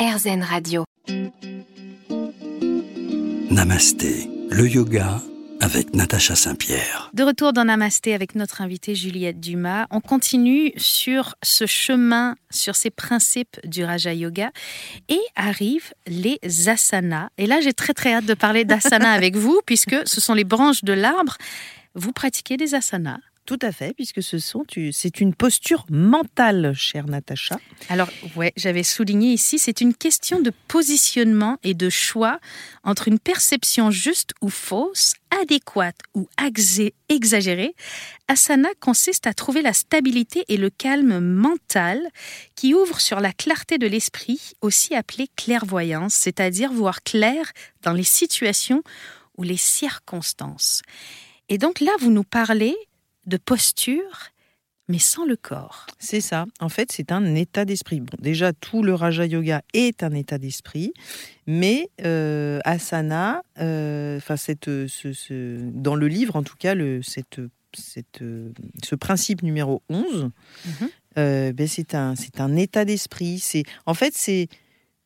RZN Radio. Namasté, le yoga avec Natacha Saint-Pierre. De retour dans Namasté avec notre invitée Juliette Dumas, on continue sur ce chemin, sur ces principes du Raja Yoga et arrivent les asanas. Et là, j'ai très très hâte de parler d'asanas avec vous puisque ce sont les branches de l'arbre. Vous pratiquez des asanas tout à fait, puisque ce sont, c'est une posture mentale, chère Natacha. Alors, ouais, j'avais souligné ici, c'est une question de positionnement et de choix entre une perception juste ou fausse, adéquate ou exagérée. Asana consiste à trouver la stabilité et le calme mental qui ouvre sur la clarté de l'esprit, aussi appelée clairvoyance, c'est-à-dire voir clair dans les situations ou les circonstances. Et donc là, vous nous parlez de posture, mais sans le corps. C'est ça. En fait, c'est un état d'esprit. Bon, déjà, tout le Raja Yoga est un état d'esprit, mais euh, asana, euh, enfin, ce, dans le livre, en tout cas, le, cette, cette, ce principe numéro 11, mhm. euh, ben, c'est un, un état d'esprit. C'est, en fait, c'est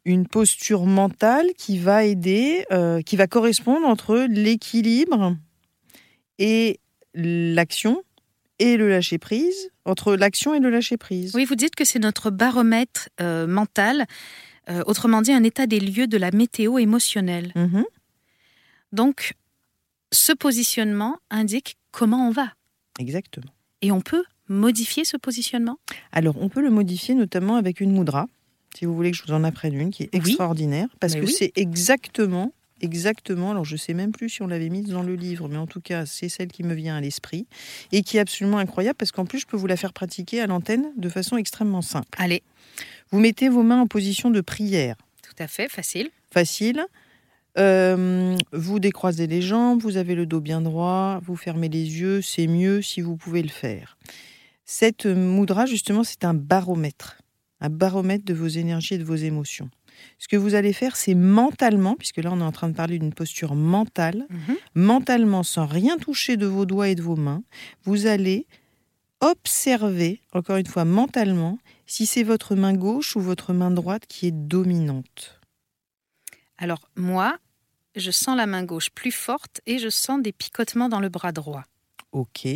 une posture mentale qui va aider, qui va correspondre entre l'équilibre et l'action et le lâcher prise, entre l'action et le lâcher prise. Oui, vous dites que c'est notre baromètre euh, mental, euh, autrement dit un état des lieux de la météo émotionnelle. Mhm. Donc, ce positionnement indique comment on va. Exactement. Et on peut modifier ce positionnement? Alors, on peut le modifier notamment avec une moudra, si vous voulez que je vous en apprenne une, qui est extraordinaire, parce que c'est exactement exactement, alors je sais même plus si on l'avait mise dans le livre, mais en tout cas c'est celle qui me vient à l'esprit et qui est absolument incroyable parce qu'en plus je peux vous la faire pratiquer à l'antenne de façon extrêmement simple. Allez. Vous mettez vos mains en position de prière. Tout à fait, facile. Facile. Euh, vous décroisez les jambes, vous avez le dos bien droit, vous fermez les yeux, c'est mieux si vous pouvez le faire. Cette moudra, justement, c'est un baromètre, un baromètre de vos énergies et de vos émotions. Ce que vous allez faire, c'est mentalement, puisque là on est en train de parler d'une posture mentale, mhm. mentalement, sans rien toucher de vos doigts et de vos mains, vous allez observer, encore une fois mentalement, si c'est votre main gauche ou votre main droite qui est dominante. Alors moi, je sens la main gauche plus forte et je sens des picotements dans le bras droit. Ok.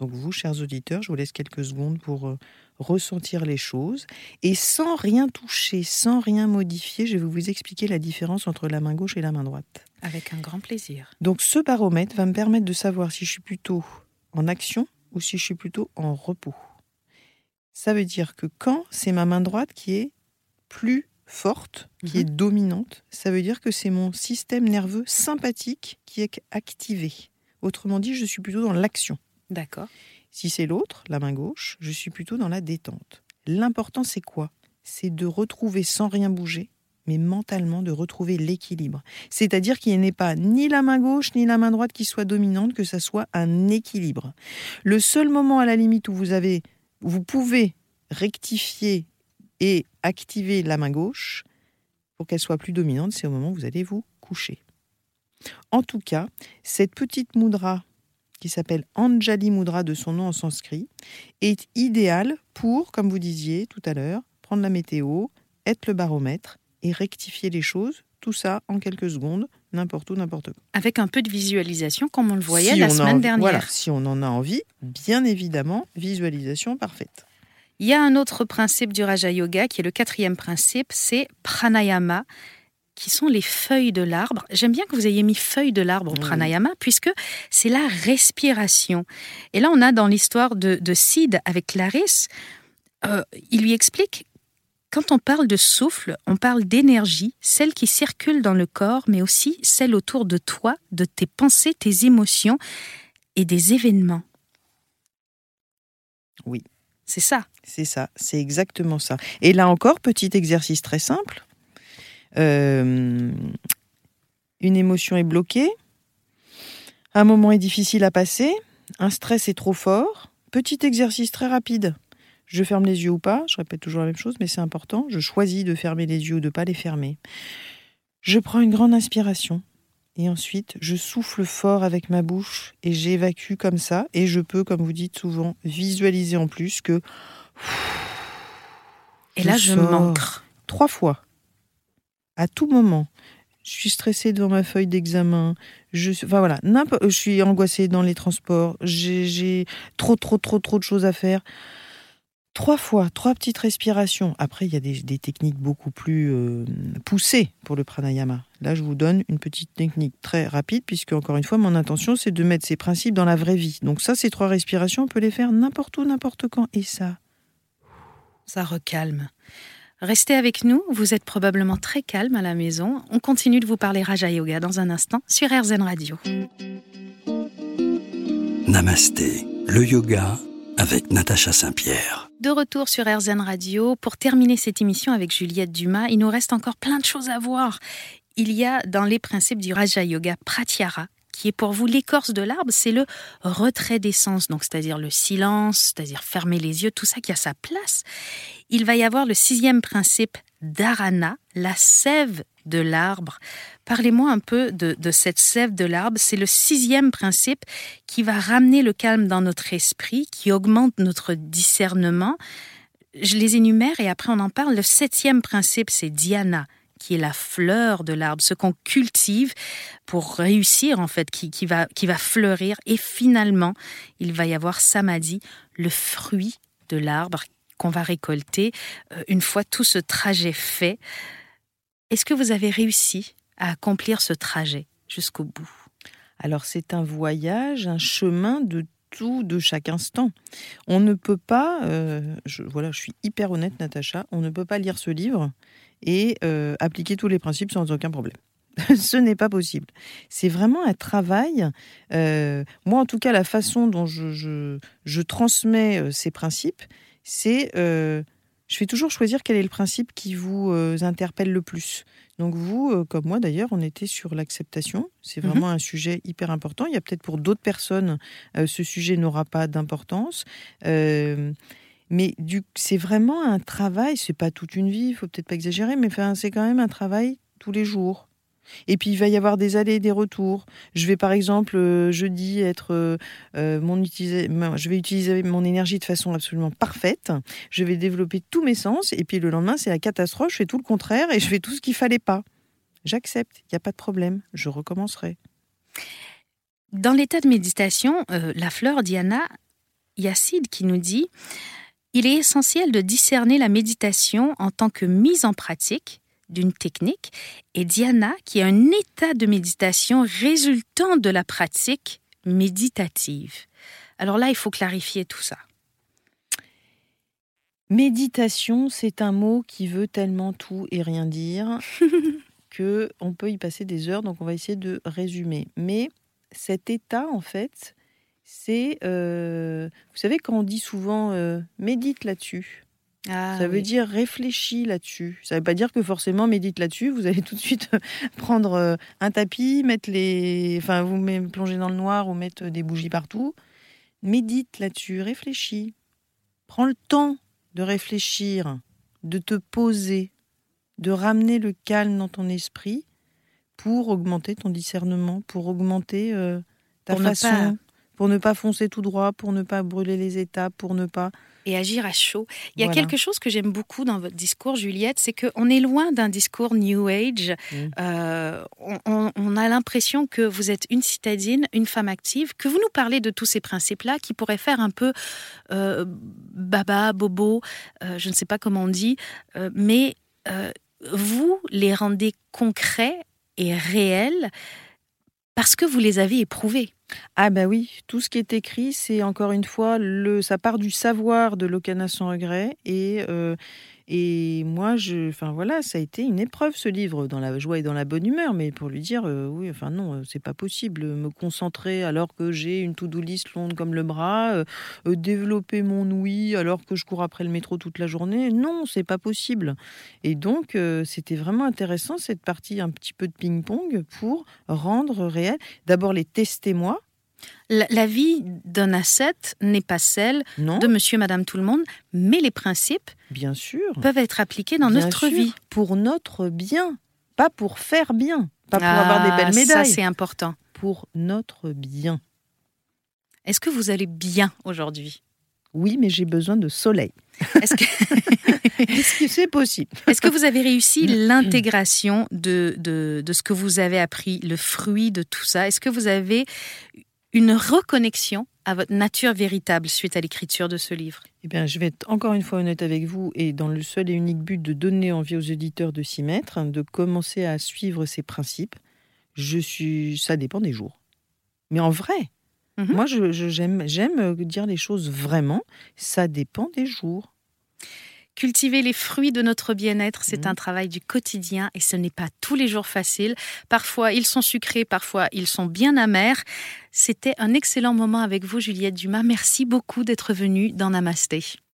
Donc vous, chers auditeurs, je vous laisse quelques secondes pour euh, ressentir les choses. Et sans rien toucher, sans rien modifier, je vais vous expliquer la différence entre la main gauche et la main droite. Avec un grand plaisir. Donc ce baromètre va me permettre de savoir si je suis plutôt en action ou si je suis plutôt en repos. Ça veut dire que quand c'est ma main droite qui est plus forte, qui est mhm. dominante, ça veut dire que c'est mon système nerveux sympathique qui est activé. Autrement dit, je suis plutôt dans l'action. D'accord. Si c'est l'autre, la main gauche, je suis plutôt dans la détente. L'important, c'est quoi? C'est de retrouver sans rien bouger, mais mentalement de retrouver l'équilibre. C'est-à-dire qu'il n'est pas ni la main gauche ni la main droite qui soit dominante, que ça soit un équilibre. Le seul moment à la limite où vous avez, vous pouvez rectifier et activer la main gauche pour qu'elle soit plus dominante, c'est au moment où vous allez vous coucher. En tout cas, cette petite moudra qui s'appelle Anjali Mudra de son nom en sanskrit, est idéal pour, comme vous disiez tout à l'heure, prendre la météo, être le baromètre et rectifier les choses, tout ça en quelques secondes, n'importe où, n'importe quand. Avec un peu de visualisation, comme on le voyait la semaine dernière. Voilà, si on en a envie, bien évidemment, visualisation parfaite. Il y a un autre principe du Raja Yoga qui est le quatrième principe, c'est pranayama qui sont les feuilles de l'arbre. J'aime bien que vous ayez mis feuilles de l'arbre au pranayama, puisque c'est la respiration. Et là, on a dans l'histoire de, de Sid avec Clarisse, euh, il lui explique quand on parle de souffle, on parle d'énergie, celle qui circule dans le corps, mais aussi celle autour de toi, de tes pensées, tes émotions et des événements. Oui. C'est ça. C'est ça, c'est exactement ça. Et là encore, petit exercice très simple. Euh, une émotion est bloquée, un moment est difficile à passer, un stress est trop fort. Petit exercice très rapide. Je ferme les yeux ou pas, je répète toujours la même chose, mais c'est important. Je choisis de fermer les yeux ou de ne pas les fermer. Je prends une grande inspiration et ensuite je souffle fort avec ma bouche et j'évacue comme ça. Et je peux, comme vous dites souvent, visualiser en plus que. Et là, je manque trois fois, à tout moment. Je suis stressée devant ma feuille d'examen. Je, enfin voilà, je suis angoissée dans les transports. J'ai trop, trop, trop, trop de choses à faire. Trois fois, trois petites respirations. Après, il y a des, techniques beaucoup plus euh, poussées pour le pranayama. Là, je vous donne une petite technique très rapide, puisque, encore une fois, mon intention, c'est de mettre ces principes dans la vraie vie. Donc ça, ces trois respirations, on peut les faire n'importe où, n'importe quand. Et ça... Ça recalme. Restez avec nous, vous êtes probablement très calme à la maison. On continue de vous parler Raja Yoga dans un instant sur RZN Radio. Namasté, le yoga avec Natacha Saint-Pierre. De retour sur RZN Radio. Pour terminer cette émission avec Juliette Dumas, il nous reste encore plein de choses à voir. Il y a dans les principes du Raja Yoga Pratyahara, qui est pour vous l'écorce de l'arbre, c'est le retrait d'essence, donc c'est-à-dire le silence, c'est-à-dire fermer les yeux, tout ça qui a sa place. Il va y avoir le sixième principe dharana, la sève de l'arbre. Parlez-moi un peu de, cette sève de l'arbre. C'est le sixième principe qui va ramener le calme dans notre esprit, qui augmente notre discernement. Je les énumère et après on en parle. Le septième principe, c'est dhyana qui est la fleur de l'arbre, ce qu'on cultive pour réussir en fait, qui, va, qui va fleurir. Et finalement, il va y avoir samadhi, le fruit de l'arbre qu'on va récolter euh, une fois tout ce trajet fait. Est-ce que vous avez réussi à accomplir ce trajet jusqu'au bout? Alors c'est un voyage, un chemin de tout, de chaque instant. On ne peut pas, euh, je, voilà, je suis hyper honnête Natacha, on ne peut pas lire ce livre et euh, appliquer tous les principes sans aucun problème. ce n'est pas possible. C'est vraiment un travail. Euh, moi, en tout cas, la façon dont je, je transmets ces principes, c'est je vais toujours choisir quel est le principe qui vous euh, interpelle le plus. Donc vous, euh, comme moi d'ailleurs, on était sur l'acceptation. C'est mhm. vraiment un sujet hyper important. Il y a peut-être pour d'autres personnes, euh, ce sujet n'aura pas d'importance. Mais c'est vraiment un travail, c'est pas toute une vie, il faut peut-être pas exagérer, mais c'est quand même un travail tous les jours. Et puis il va y avoir des allers et des retours. Je vais par exemple euh, jeudi être euh, euh, mon je vais utiliser mon énergie de façon absolument parfaite. Je vais développer tous mes sens et puis le lendemain c'est la catastrophe. Je fais tout le contraire et je fais tout ce qu'il fallait pas. J'accepte, il n'y a pas de problème. Je recommencerai. Dans l'état de méditation, la fleur Diana Yacide qui nous dit il est essentiel de discerner la méditation en tant que mise en pratique d'une technique et Diana qui a un état de méditation résultant de la pratique méditative. Alors là, il faut clarifier tout ça. Méditation, c'est un mot qui veut tellement tout et rien dire que on peut y passer des heures. Donc, on va essayer de résumer. Mais cet état, en fait, c'est, euh, vous savez, quand on dit souvent euh, médite là-dessus, ah ça veut dire réfléchis là-dessus. Ça ne veut pas dire que forcément médite là-dessus. Vous allez tout de suite prendre euh, un tapis, mettre les, enfin vous plonger dans le noir ou mettre des bougies partout. Médite là-dessus, réfléchis. Prends le temps de réfléchir, de te poser, de ramener le calme dans ton esprit pour augmenter ton discernement, pour augmenter euh, ta façon, pour ne pas foncer tout droit, pour ne pas brûler les étapes, pour ne pas et agir à chaud. Il y a quelque chose que j'aime beaucoup dans votre discours, Juliette, c'est qu'on est loin d'un discours New Age. Mmh. Euh, on, a l'impression que vous êtes une citadine, une femme active, que vous nous parlez de tous ces principes-là qui pourraient faire un peu euh, baba, bobo, euh, je ne sais pas comment on dit, mais vous les rendez concrets et réels parce que vous les avez éprouvés. Ah bah oui, tout ce qui est écrit, c'est encore une fois, le, ça part du savoir de Locana sans regret. Et, euh, et moi, je, enfin voilà, ça a été une épreuve ce livre, dans la joie et dans la bonne humeur. Mais pour lui dire, euh, oui, enfin non, euh, c'est pas possible. Me concentrer alors que j'ai une to-do list longue comme le bras, développer mon oui alors que je cours après le métro toute la journée. Non, c'est pas possible. Et donc, c'était vraiment intéressant cette partie un petit peu de ping-pong pour rendre réel. D'abord les tester moi la, vie d'un asset n'est pas celle de monsieur et madame tout le monde, mais les principes bien sûr. peuvent être appliqués dans notre vie. Pour notre bien, pas pour faire bien, pas pour avoir des belles ah, médailles. Ça, c'est important. Pour notre bien. Est-ce que vous allez bien aujourd'hui? Oui, mais j'ai besoin de soleil. Est-ce que, c'est possible? Est-ce que vous avez réussi l'intégration de, de, de ce que vous avez appris, le fruit de tout ça? Est-ce que vous avez une reconnexion à votre nature véritable suite à l'écriture de ce livre Eh bien, je vais être encore une fois honnête avec vous et dans le seul et unique but de donner envie aux auditeurs de s'y mettre, de commencer à suivre ces principes. Je suis, ça dépend des jours. Mais en vrai, Mhm. moi, je, je- j'aime, euh, dire les choses vraiment. Ça dépend des jours. Cultiver les fruits de notre bien-être, c'est Mhm. un travail du quotidien et ce n'est pas tous les jours facile. Parfois, ils sont sucrés, parfois, ils sont bien amers. C'était un excellent moment avec vous, Juliette Dumas. Merci beaucoup d'être venue dans Namasté.